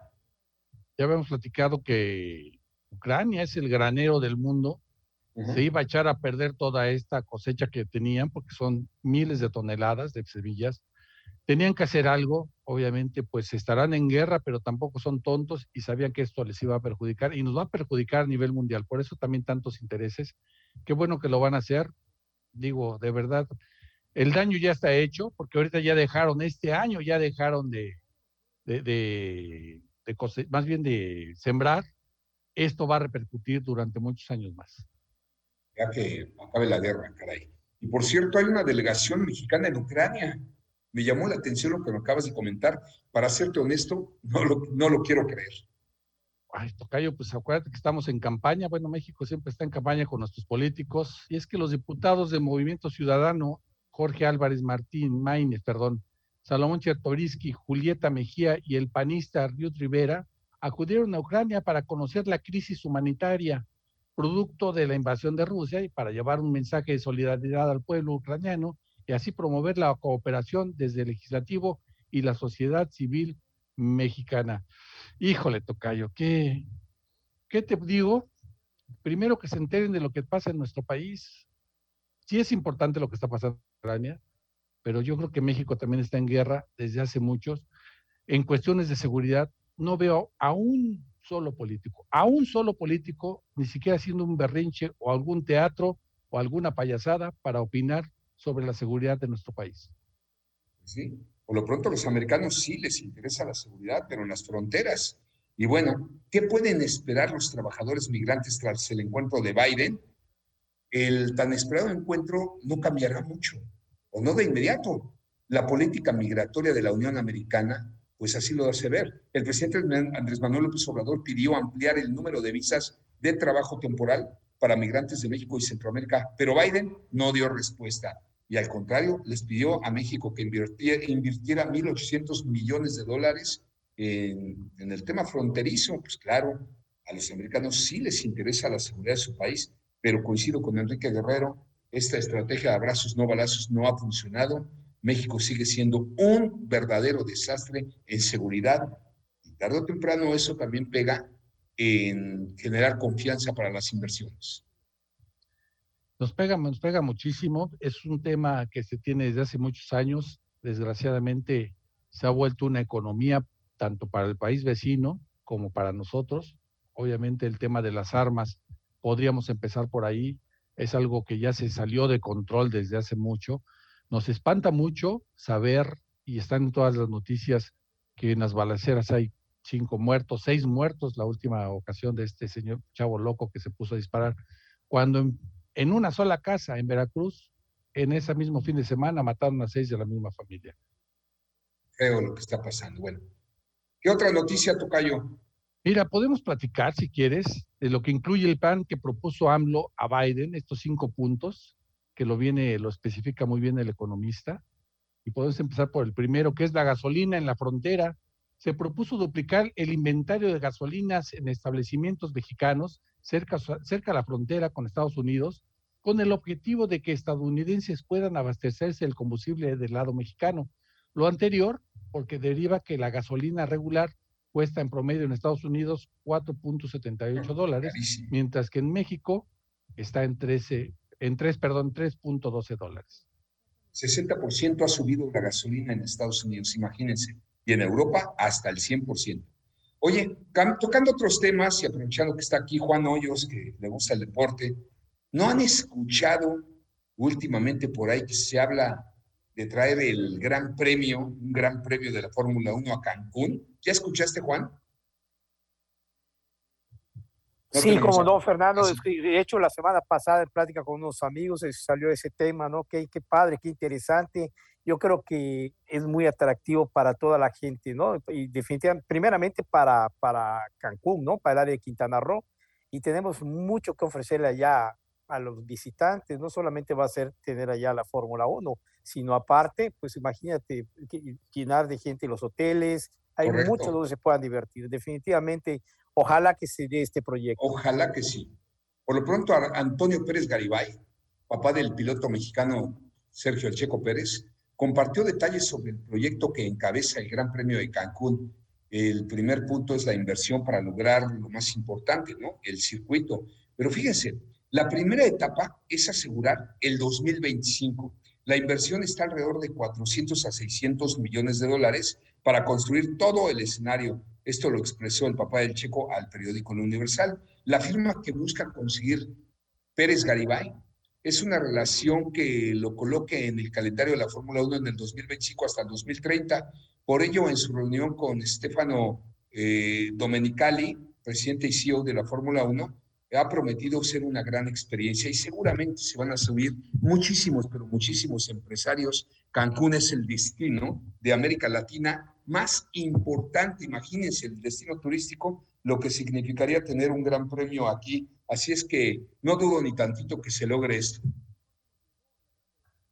Ya habíamos platicado que Ucrania es el granero del mundo. Se iba a echar a perder toda esta cosecha que tenían, porque son miles de toneladas de semillas tenían que hacer algo, obviamente, pues estarán en guerra, pero tampoco son tontos y sabían que esto les iba a perjudicar y nos va a perjudicar a nivel mundial. Por eso también tantos intereses. Qué bueno que lo van a hacer. Digo, de verdad, el daño ya está hecho, porque ahorita ya dejaron, este año ya dejaron de, de, de, más bien de sembrar, esto va a repercutir durante muchos años más. Que acabe la guerra, caray. Y por cierto, hay una delegación mexicana en Ucrania. Me llamó la atención lo que me acabas de comentar. Para serte honesto, no lo, quiero creer. Ay, Tocayo, pues acuérdate que estamos en campaña. Bueno, México siempre está en campaña con nuestros políticos. Y es que los diputados del Movimiento Ciudadano, Jorge Álvarez Martín, Maínez, perdón, Salomón Chertoriski, Julieta Mejía y el panista Riut Rivera acudieron a Ucrania para conocer la crisis humanitaria producto de la invasión de Rusia y para llevar un mensaje de solidaridad al pueblo ucraniano y así promover la cooperación desde el legislativo y la sociedad civil mexicana. Híjole, Tocayo, ¿qué, ¿qué te digo? Primero que se enteren de lo que pasa en nuestro país. Sí es importante lo que está pasando en Ucrania, pero yo creo que México también está en guerra desde hace muchos. En cuestiones de seguridad, no veo a un solo político, a un solo político, ni siquiera haciendo un berrinche o algún teatro o alguna payasada para opinar sobre la seguridad de nuestro país. Sí, por lo pronto los americanos sí les interesa la seguridad, pero en las fronteras. Y bueno, ¿qué pueden esperar los trabajadores migrantes tras el encuentro de Biden? El tan esperado encuentro no cambiará mucho, o no de inmediato. La política migratoria de la Unión Americana pues así lo hace ver. El presidente Andrés Manuel López Obrador pidió ampliar el número de visas de trabajo temporal para migrantes de México y Centroamérica, pero Biden no dio respuesta y al contrario les pidió a México que invirtiera, invirtiera 1.800 millones de dólares en, en el tema fronterizo. Pues claro, a los americanos sí les interesa la seguridad de su país, pero coincido con Enrique Guerrero, esta estrategia de abrazos no balazos no ha funcionado México sigue siendo un verdadero desastre en seguridad. Y tarde o temprano eso también pega en generar confianza para las inversiones. Nos pega, nos pega muchísimo. Es un tema que se tiene desde hace muchos años. Desgraciadamente se ha vuelto una economía tanto para el país vecino como para nosotros. Obviamente el tema de las armas, podríamos empezar por ahí. Es algo que ya se salió de control desde hace mucho nos espanta mucho saber, y están en todas las noticias, que en las balaceras hay cinco muertos, seis muertos, la última ocasión de este señor chavo loco que se puso a disparar, cuando en, una sola casa en Veracruz, en ese mismo fin de semana, mataron a seis de la misma familia. Creo lo que está pasando. Bueno, ¿qué otra noticia, Tocayo? Mira, podemos platicar, si quieres, de lo que incluye el plan que propuso AMLO a Biden, estos cinco puntos, que lo viene, lo especifica muy bien el economista. Y podemos empezar por el primero, que es la gasolina en la frontera. Se propuso duplicar el inventario de gasolinas en establecimientos mexicanos cerca, cerca a la frontera con Estados Unidos, con el objetivo de que estadounidenses puedan abastecerse del combustible del lado mexicano. Lo anterior, porque deriva que la gasolina regular cuesta en promedio en Estados Unidos 4.78 dólares, mientras que en México está en 13 en 3, perdón, 3.12 dólares. 60% ha subido la gasolina en Estados Unidos, imagínense, y en Europa hasta el 100%. Oye, tocando otros temas y aprovechando que está aquí Juan Hoyos, que le gusta el deporte, ¿no han escuchado últimamente por ahí que se habla de traer el gran premio, un gran premio de la Fórmula 1 a Cancún? ¿Ya escuchaste, Juan? Sí, como no, Fernando. De hecho, la semana pasada en plática con unos amigos salió ese tema, ¿no? Qué, qué padre, qué interesante. Yo creo que es muy atractivo para toda la gente, ¿no? Y definitivamente, primeramente para, para Cancún, ¿no? Para el área de Quintana Roo. Y tenemos mucho que ofrecerle allá a los visitantes. No solamente va a ser tener allá la Fórmula 1, sino aparte, pues imagínate, llenar de gente los hoteles. Hay mucho donde se puedan divertir. Definitivamente Ojalá que se dé este proyecto. Ojalá que sí. Por lo pronto, Antonio Pérez Garibay, papá del piloto mexicano Sergio El Checo Pérez, compartió detalles sobre el proyecto que encabeza el Gran Premio de Cancún. El primer punto es la inversión para lograr lo más importante, ¿no? El circuito. Pero fíjense, la primera etapa es asegurar el 2025. La inversión está alrededor de 400 a 600 millones de dólares para construir todo el escenario esto lo expresó el papá del Checo al periódico La Universal. La firma que busca conseguir Pérez Garibay es una relación que lo coloque en el calendario de la Fórmula 1 en el 2025 hasta el 2030. Por ello, en su reunión con Stefano eh, Domenicali, presidente y CEO de la Fórmula 1, ha prometido ser una gran experiencia y seguramente se van a subir muchísimos, pero muchísimos empresarios. Cancún es el destino de América Latina más importante. Imagínense el destino turístico, lo que significaría tener un gran premio aquí. Así es que no dudo ni tantito que se logre esto.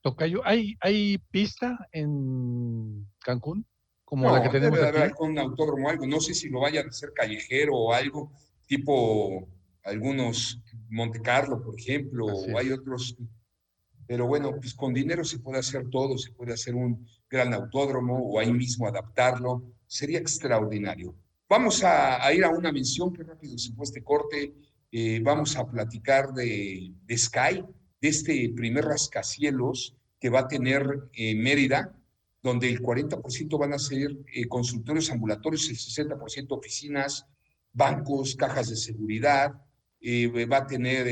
Tocayo, ¿hay, hay pista en Cancún? Como no, la que tenemos debe aquí. algún autódromo o algo. No sé si lo vayan a hacer callejero o algo, tipo algunos Monte Carlo, por ejemplo, o hay otros. Pero bueno, pues con dinero se puede hacer todo, se puede hacer un gran autódromo o ahí mismo adaptarlo. Sería extraordinario. Vamos a, ir a una mención, que rápido se fue este corte. Eh, vamos a platicar de, de Sky, de este primer rascacielos que va a tener eh, Mérida, donde el 40% van a ser eh, consultorios ambulatorios, el 60% oficinas, bancos, cajas de seguridad, va a tener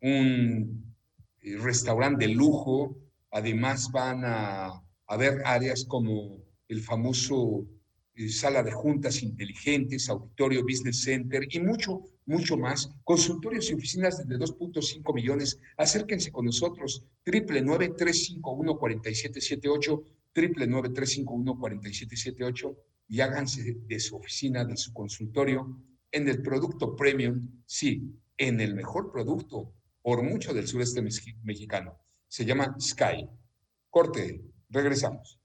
un restaurante de lujo, además van a haber áreas como el famoso eh, sala de juntas inteligentes, auditorio, business center y mucho, mucho más. Consultorios y oficinas desde 2.5 millones. Acérquense con nosotros, triple 351 triple 351 y háganse de su oficina, de su consultorio, en el producto premium, sí, en el mejor producto por mucho del sureste mexi- mexicano. Se llama Sky. Corte, regresamos.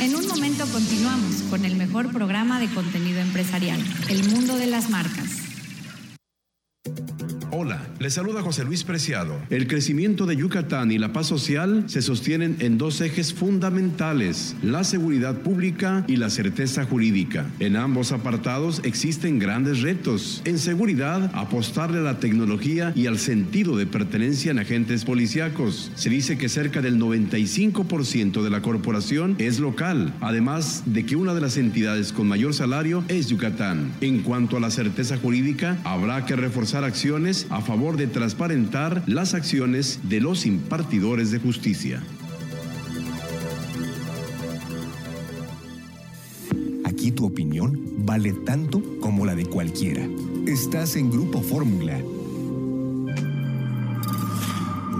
En un momento continuamos con el mejor programa de contenido empresarial, El Mundo de las Marcas. Les saluda José Luis Preciado. El crecimiento de Yucatán y la paz social se sostienen en dos ejes fundamentales, la seguridad pública y la certeza jurídica. En ambos apartados existen grandes retos. En seguridad, apostarle a la tecnología y al sentido de pertenencia en agentes policíacos. Se dice que cerca del 95% de la corporación es local, además de que una de las entidades con mayor salario es Yucatán. En cuanto a la certeza jurídica, habrá que reforzar acciones a favor de transparentar las acciones de los impartidores de justicia. Aquí tu opinión vale tanto como la de cualquiera. Estás en Grupo Fórmula.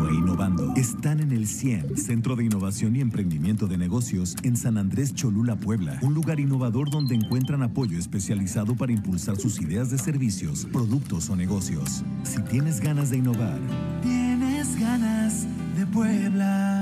Rue Innovando. Están en el 100, Centro de Innovación y Emprendimiento de Negocios, en San Andrés Cholula, Puebla. Un lugar innovador donde encuentran apoyo especializado para impulsar sus ideas de servicios, productos o negocios. Si tienes ganas de innovar, tienes ganas de Puebla.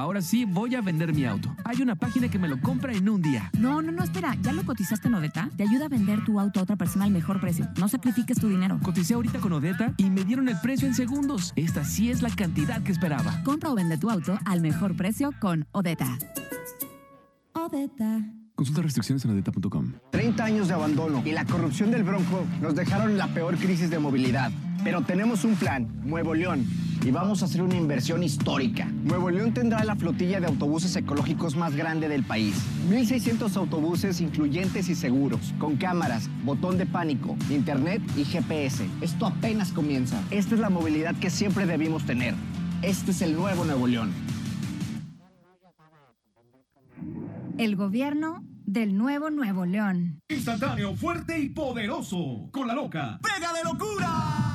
Ahora sí voy a vender mi auto. Hay una página que me lo compra en un día. No, no, no, espera. ¿Ya lo cotizaste en Odeta? Te ayuda a vender tu auto a otra persona al mejor precio. No sacrifiques tu dinero. Coticé ahorita con Odeta y me dieron el precio en segundos. Esta sí es la cantidad que esperaba. Compra o vende tu auto al mejor precio con Odeta. Odeta. Consulta restricciones en odeta.com. 30 años de abandono y la corrupción del Bronco nos dejaron la peor crisis de movilidad. Pero tenemos un plan, Nuevo León, y vamos a hacer una inversión histórica. Nuevo León tendrá la flotilla de autobuses ecológicos más grande del país. 1.600 autobuses incluyentes y seguros, con cámaras, botón de pánico, internet y GPS. Esto apenas comienza. Esta es la movilidad que siempre debimos tener. Este es el nuevo Nuevo León. El gobierno del nuevo Nuevo León. Instantáneo, fuerte y poderoso. Con la loca. ¡Pega de locura!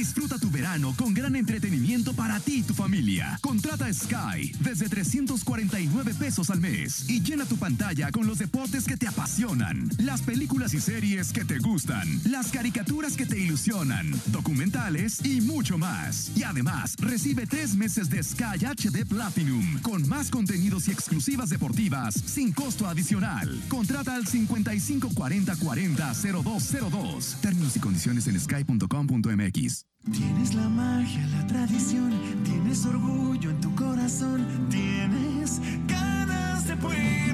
Disfruta tu verano con gran entretenimiento para ti y tu familia. Contrata Sky desde 349 pesos al mes y llena tu pantalla con los deportes que te apasionan, las películas y series que te gustan, las caricaturas que te ilusionan, documentales y mucho más. Y además, recibe tres meses de Sky HD Platinum con más contenidos y exclusivas deportivas sin costo adicional. Contrata al 5540 40 0202. Términos y condiciones en sky.com.mx. Tienes la magia, la tradición, tienes orgullo en tu corazón, tienes ganas de Puebla.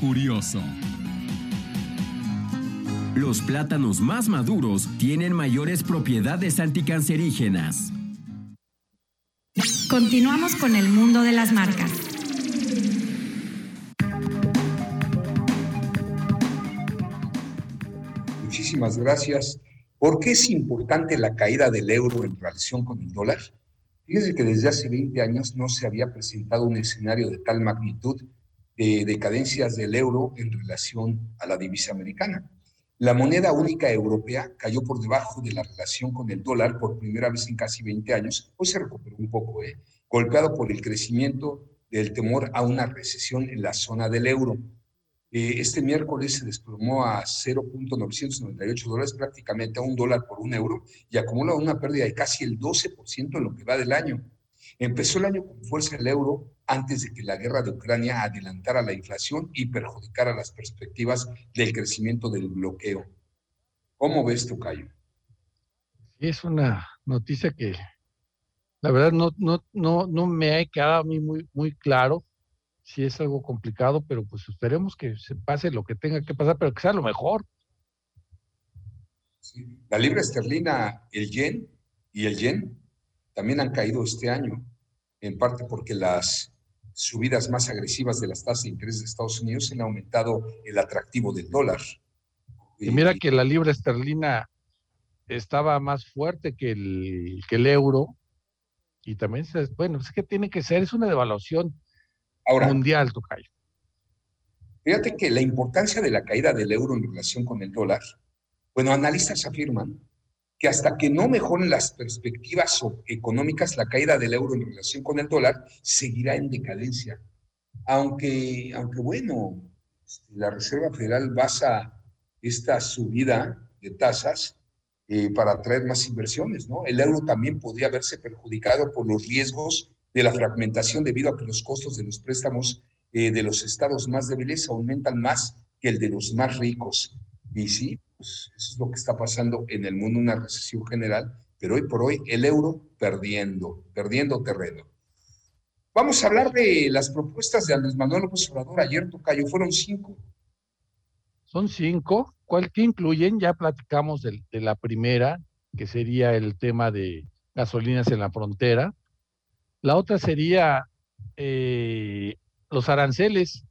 Curioso. Los plátanos más maduros tienen mayores propiedades anticancerígenas. Continuamos con el mundo de las marcas. Muchísimas gracias. ¿Por qué es importante la caída del euro en relación con el dólar? Fíjense que desde hace 20 años no se había presentado un escenario de tal magnitud de decadencias del euro en relación a la divisa americana. La moneda única europea cayó por debajo de la relación con el dólar por primera vez en casi 20 años. Hoy se recuperó un poco, ¿eh? golpeado por el crecimiento del temor a una recesión en la zona del euro. Eh, este miércoles se desplomó a 0.998 dólares, prácticamente a un dólar por un euro, y acumula una pérdida de casi el 12% en lo que va del año. Empezó el año con fuerza el euro antes de que la guerra de Ucrania adelantara la inflación y perjudicara las perspectivas del crecimiento del bloqueo. ¿Cómo ves, Tocayo? Es una noticia que la verdad no, no, no, no me ha quedado a mí muy, muy claro si es algo complicado, pero pues esperemos que se pase lo que tenga que pasar, pero que sea lo mejor. Sí. La libra esterlina, el yen y el yen también han caído este año, en parte porque las subidas más agresivas de las tasas de interés de Estados Unidos han aumentado el atractivo del dólar. Y mira que la libra esterlina estaba más fuerte que el, que el euro, y también, se, bueno, es que tiene que ser, es una devaluación Ahora, mundial, Tocayo. Fíjate que la importancia de la caída del euro en relación con el dólar, bueno, analistas afirman que hasta que no mejoren las perspectivas económicas, la caída del euro en relación con el dólar seguirá en decadencia. Aunque, aunque bueno, este, la Reserva Federal basa esta subida de tasas eh, para atraer más inversiones, ¿no? El euro también podría verse perjudicado por los riesgos de la fragmentación debido a que los costos de los préstamos eh, de los estados más débiles aumentan más que el de los más ricos. Y sí, pues eso es lo que está pasando en el mundo, una recesión general, pero hoy por hoy el euro perdiendo, perdiendo terreno. Vamos a hablar de las propuestas de Andrés Manuel López Obrador. Ayer, Tocayo, fueron cinco. Son cinco. ¿Cuál que incluyen? Ya platicamos de, la primera, que sería el tema de gasolinas en la frontera. La otra sería eh, los aranceles.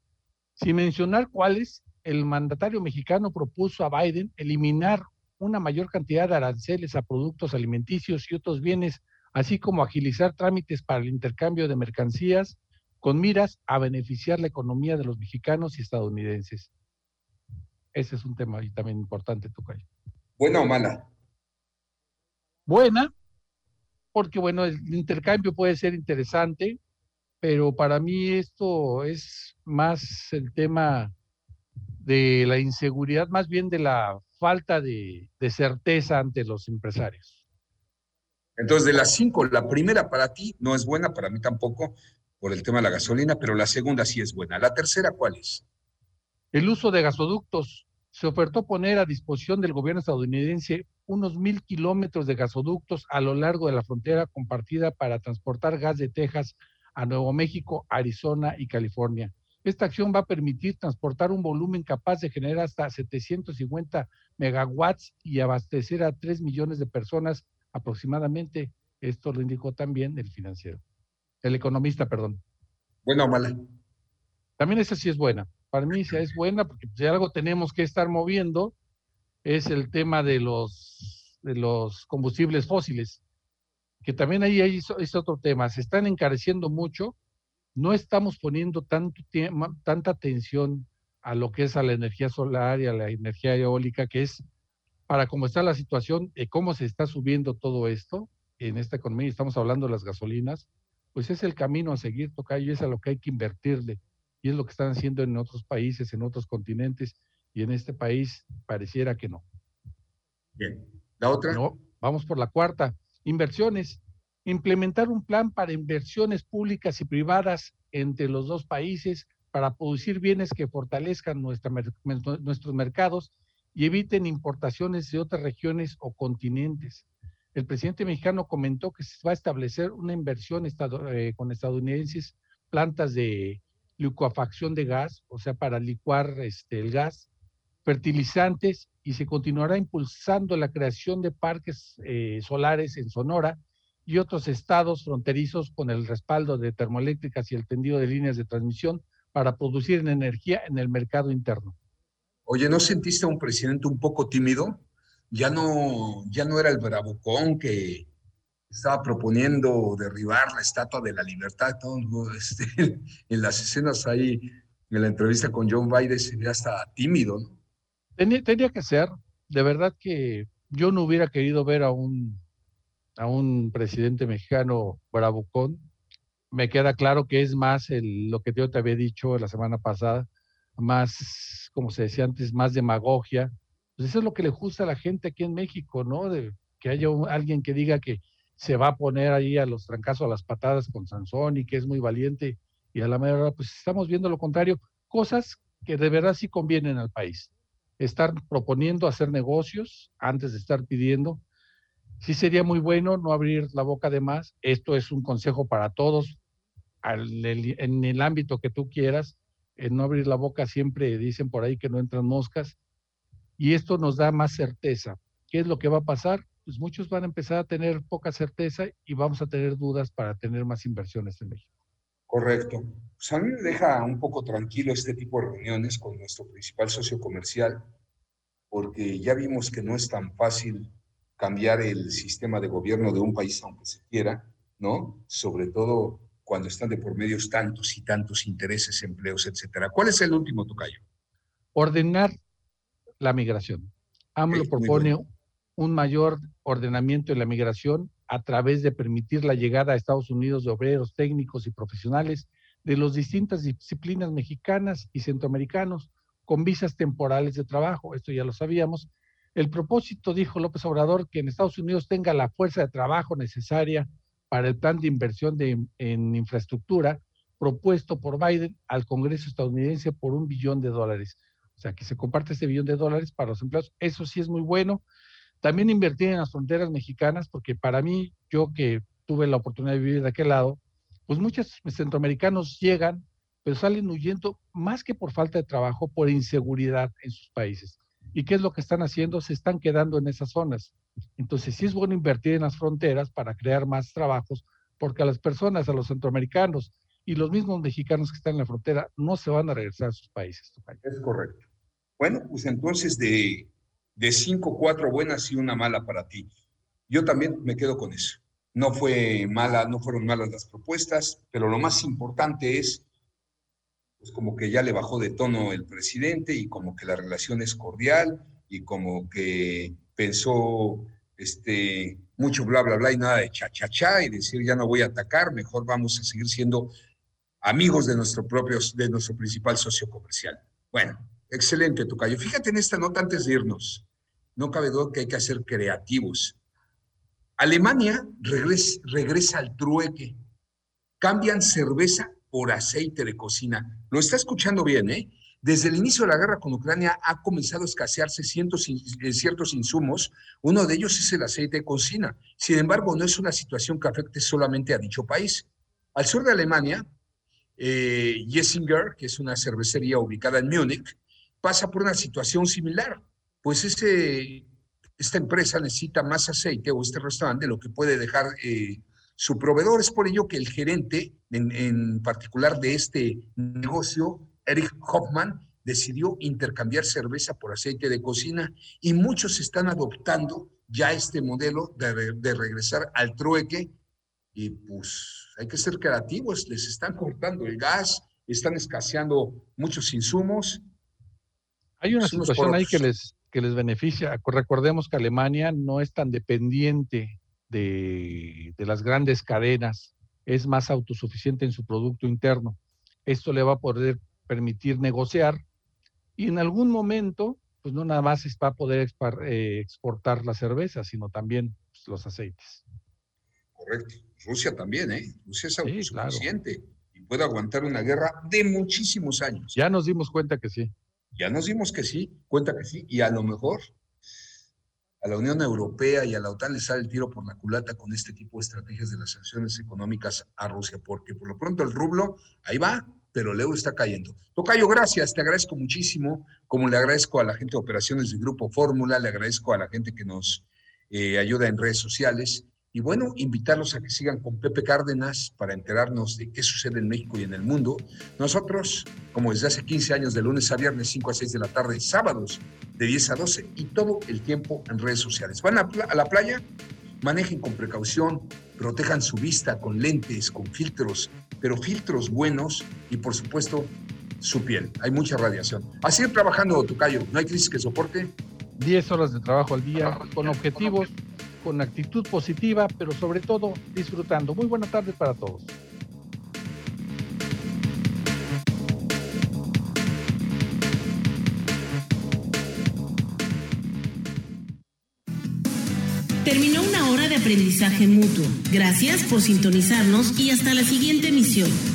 Sin mencionar cuáles, el mandatario mexicano propuso a Biden eliminar una mayor cantidad de aranceles a productos alimenticios y otros bienes, así como agilizar trámites para el intercambio de mercancías con miras a beneficiar la economía de los mexicanos y estadounidenses. Ese es un tema también importante, Tocayo. ¿Buena o mala? Buena, porque bueno, el intercambio puede ser interesante, pero para mí esto es más el tema de la inseguridad, más bien de la falta de, de certeza ante los empresarios. Entonces, de las cinco, la primera para ti no es buena, para mí tampoco, por el tema de la gasolina, pero la segunda sí es buena. ¿La tercera cuál es? El uso de gasoductos. Se ofertó poner a disposición del gobierno estadounidense unos mil kilómetros de gasoductos a lo largo de la frontera compartida para transportar gas de Texas a Nuevo México, Arizona y California. Esta acción va a permitir transportar un volumen capaz de generar hasta 750 megawatts y abastecer a 3 millones de personas aproximadamente. Esto lo indicó también el financiero, el economista, perdón. ¿Buena o mala? También esa sí es buena. Para mí esa es buena porque si algo tenemos que estar moviendo es el tema de los, de los combustibles fósiles, que también ahí hay, es otro tema. Se están encareciendo mucho, no estamos poniendo tanto tanta atención a lo que es a la energía solar y a la energía eólica, que es para cómo está la situación, y cómo se está subiendo todo esto en esta economía, y estamos hablando de las gasolinas, pues es el camino a seguir, Tocayo, es a lo que hay que invertirle. Y es lo que están haciendo en otros países, en otros continentes, y en este país pareciera que no. Bien. ¿La otra? No, vamos por la cuarta. Inversiones. Implementar un plan para inversiones públicas y privadas entre los dos países para producir bienes que fortalezcan nuestros mercados y eviten importaciones de otras regiones o continentes. El presidente mexicano comentó que se va a establecer una inversión eh, con estadounidenses, plantas de licuafacción de gas, o sea, para licuar este, el gas, fertilizantes y se continuará impulsando la creación de parques eh, solares en Sonora y otros estados fronterizos con el respaldo de termoeléctricas y el tendido de líneas de transmisión para producir energía en el mercado interno. Oye, ¿no sentiste a un presidente un poco tímido? Ya no, ya no era el bravucón que estaba proponiendo derribar la estatua de la libertad. Todo, este, en las escenas ahí, en la entrevista con John Biden, se veía hasta tímido, ¿no? Tenía, tenía que ser, de verdad que yo no hubiera querido ver a un, a un presidente mexicano bravucón. Me queda claro que es más lo que yo te había dicho la semana pasada, más, como se decía antes, más demagogia. Pues eso es lo que le gusta a la gente aquí en México, ¿no? De que haya alguien que diga que se va a poner ahí a los trancazos, a las patadas con Sansón y que es muy valiente y a la mayoría, pues estamos viendo lo contrario, cosas que de verdad sí convienen al país estar proponiendo hacer negocios antes de estar pidiendo. Sí sería muy bueno no abrir la boca de más. Esto es un consejo para todos, en el ámbito que tú quieras. En no abrir la boca siempre dicen por ahí que no entran moscas. Y esto nos da más certeza. ¿Qué es lo que va a pasar? Pues muchos van a empezar a tener poca certeza y vamos a tener dudas para tener más inversiones en México. Correcto. Pues a mí me deja un poco tranquilo este tipo de reuniones con nuestro principal socio comercial, porque ya vimos que no es tan fácil cambiar el sistema de gobierno de un país aunque se quiera, ¿no? Sobre todo cuando están de por medio tantos y tantos intereses, empleos, etcétera. ¿Cuál es el último, Tocayo? Ordenar la migración. AMLO propone un mayor ordenamiento de la migración a través de permitir la llegada a Estados Unidos de obreros técnicos y profesionales de las distintas disciplinas mexicanas y centroamericanos con visas temporales de trabajo. Esto ya lo sabíamos. El propósito, dijo López Obrador, que en Estados Unidos tenga la fuerza de trabajo necesaria para el plan de inversión de, en infraestructura propuesto por Biden al Congreso estadounidense por un billón de dólares. O sea, que se comparte ese billón de dólares para los empleados. Eso sí es muy bueno. También invertir en las fronteras mexicanas, porque para mí, yo que tuve la oportunidad de vivir de aquel lado, pues muchos centroamericanos llegan, pero salen huyendo más que por falta de trabajo, por inseguridad en sus países. ¿Y qué es lo que están haciendo? Se están quedando en esas zonas. Entonces, sí es bueno invertir en las fronteras para crear más trabajos, porque a las personas, a los centroamericanos y los mismos mexicanos que están en la frontera, no se van a regresar a sus países. Es correcto. Bueno, pues entonces de de cinco, cuatro buenas y una mala para ti. Yo también me quedo con eso. No fue mala, no fueron malas las propuestas, pero lo más importante es, pues como que ya le bajó de tono el presidente y como que la relación es cordial y como que pensó este, mucho bla, bla, bla y nada de cha, cha, cha y decir ya no voy a atacar, mejor vamos a seguir siendo amigos de nuestro propio, de nuestro principal socio comercial. Bueno, Excelente, Tocayo. Fíjate en esta nota antes de irnos. No cabe duda que hay que ser creativos. Alemania regresa, regresa al trueque. Cambian cerveza por aceite de cocina. Lo está escuchando bien, ¿eh? Desde el inicio de la guerra con Ucrania ha comenzado a escasearse cientos, eh, ciertos insumos. Uno de ellos es el aceite de cocina. Sin embargo, no es una situación que afecte solamente a dicho país. Al sur de Alemania, eh, Jessinger, que es una cervecería ubicada en Múnich, pasa por una situación similar. Pues ese, esta empresa necesita más aceite o este restaurante lo que puede dejar eh, su proveedor. Es por ello que el gerente, en, en particular de este negocio, Eric Hoffman, decidió intercambiar cerveza por aceite de cocina y muchos están adoptando ya este modelo de, de, regresar al trueque y pues hay que ser creativos, les están cortando el gas, están escaseando muchos insumos hay una situación ahí que les, que les beneficia. Recordemos que Alemania no es tan dependiente de, de las grandes cadenas, es más autosuficiente en su producto interno. Esto le va a poder permitir negociar y en algún momento, pues no nada más es para poder eh, exportar la cerveza, sino también pues, los aceites. Correcto. Rusia también, ¿eh? Rusia es autosuficiente y puede aguantar una guerra de muchísimos años. Ya nos dimos cuenta que sí. Ya nos dimos que sí, cuenta que sí, y a lo mejor a la Unión Europea y a la OTAN les sale el tiro por la culata con este tipo de estrategias de las sanciones económicas a Rusia, porque por lo pronto el rublo ahí va, pero el euro está cayendo. Tocayo, gracias, te agradezco muchísimo, como le agradezco a la gente de operaciones del Grupo Fórmula, le agradezco a la gente que nos eh, ayuda en redes sociales. Y bueno, invitarlos a que sigan con Pepe Cárdenas para enterarnos de qué sucede en México y en el mundo. Nosotros, como desde hace 15 años, de lunes a viernes, 5 a 6 de la tarde, sábados de 10 a 12 y todo el tiempo en redes sociales. Van a, la playa, manejen con precaución, protejan su vista con lentes, con filtros, pero filtros buenos y por supuesto su piel. Hay mucha radiación. A seguir trabajando, Tocayo. No hay crisis que soporte. 10 horas de trabajo al día, con objetivos, con actitud positiva, pero sobre todo disfrutando. Muy buenas tardes para todos. Terminó una hora de aprendizaje mutuo. Gracias por sintonizarnos y hasta la siguiente emisión.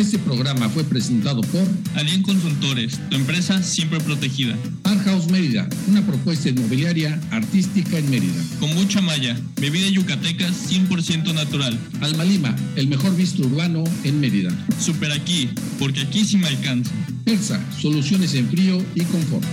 Este programa fue presentado por Alien Consultores, tu empresa siempre protegida. Art House Mérida, una propuesta inmobiliaria artística en Mérida. Con mucha malla, bebida yucateca 100% natural. Alma Lima, el mejor bistro urbano en Mérida. Super aquí, porque aquí sí me alcanza. Persa, soluciones en frío y confort.